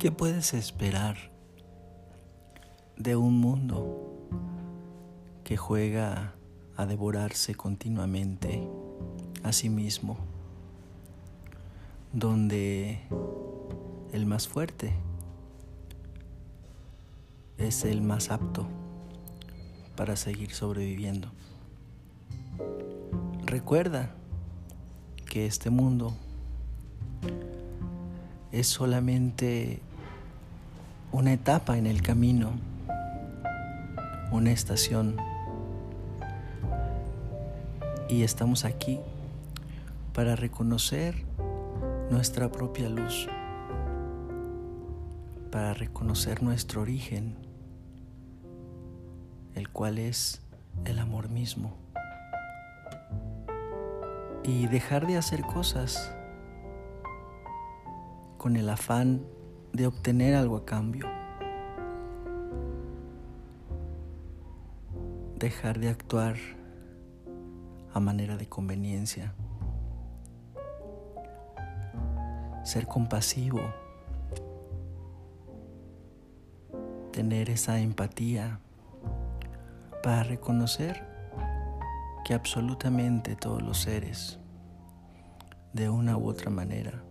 ¿Qué puedes esperar de un mundo que juega a devorarse continuamente a sí mismo, donde el más fuerte es el más apto para seguir sobreviviendo? Recuerda que este mundo es solamente una etapa en el camino, una estación. Y estamos aquí para reconocer nuestra propia luz, para reconocer nuestro origen, el cual es el amor mismo. Y dejar de hacer cosas con el afán de obtener algo a cambio. Dejar de actuar a manera de conveniencia. Ser compasivo. Tener esa empatía para reconocer que absolutamente todos los seres, de una u otra manera,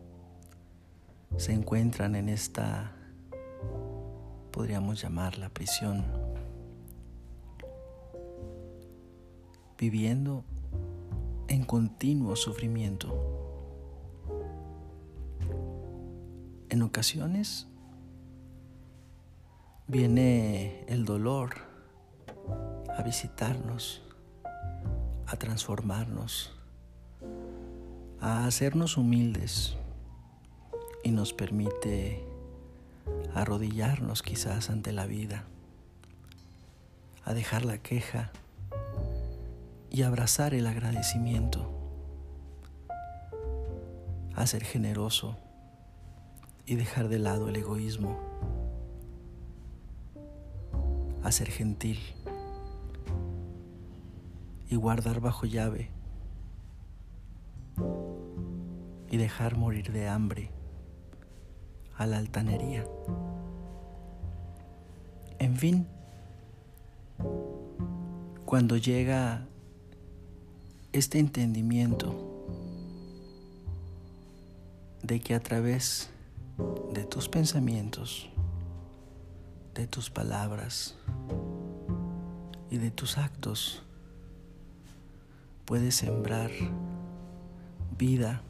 se encuentran en esta, podríamos llamarla prisión, viviendo en continuo sufrimiento. En ocasiones viene el dolor a visitarnos, a transformarnos, a hacernos humildes y nos permite arrodillarnos quizás ante la vida, a dejar la queja y abrazar el agradecimiento, a ser generoso y dejar de lado el egoísmo, a ser gentil y guardar bajo llave y dejar morir de hambre a la altanería. En fin, cuando llega este entendimiento de que a través de tus pensamientos, de tus palabras y de tus actos, puedes sembrar vida,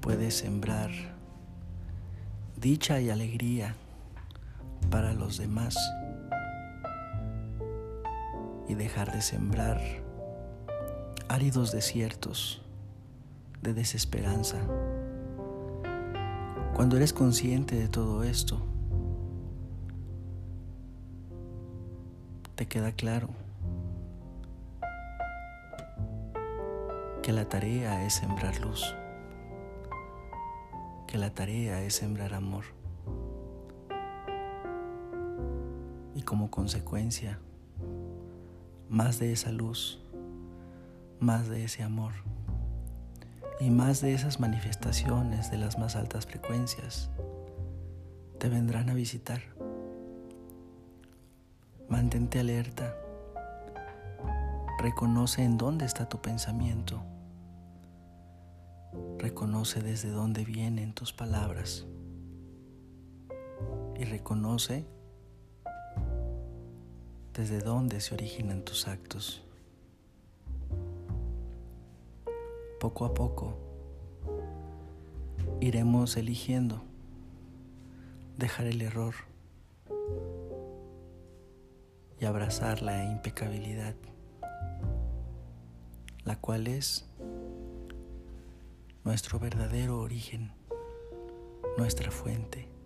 puedes sembrar dicha y alegría para los demás y dejar de sembrar áridos desiertos de desesperanza. Cuando eres consciente de todo esto, te queda claro que la tarea es sembrar luz que la tarea es sembrar amor. Y como consecuencia, más de esa luz, más de ese amor y más de esas manifestaciones de las más altas frecuencias te vendrán a visitar. Mantente alerta. Reconoce en dónde está tu pensamiento Reconoce desde dónde vienen tus palabras y reconoce desde dónde se originan tus actos. Poco a poco iremos eligiendo dejar el error y abrazar la impecabilidad, la cual es nuestro verdadero origen, nuestra fuente.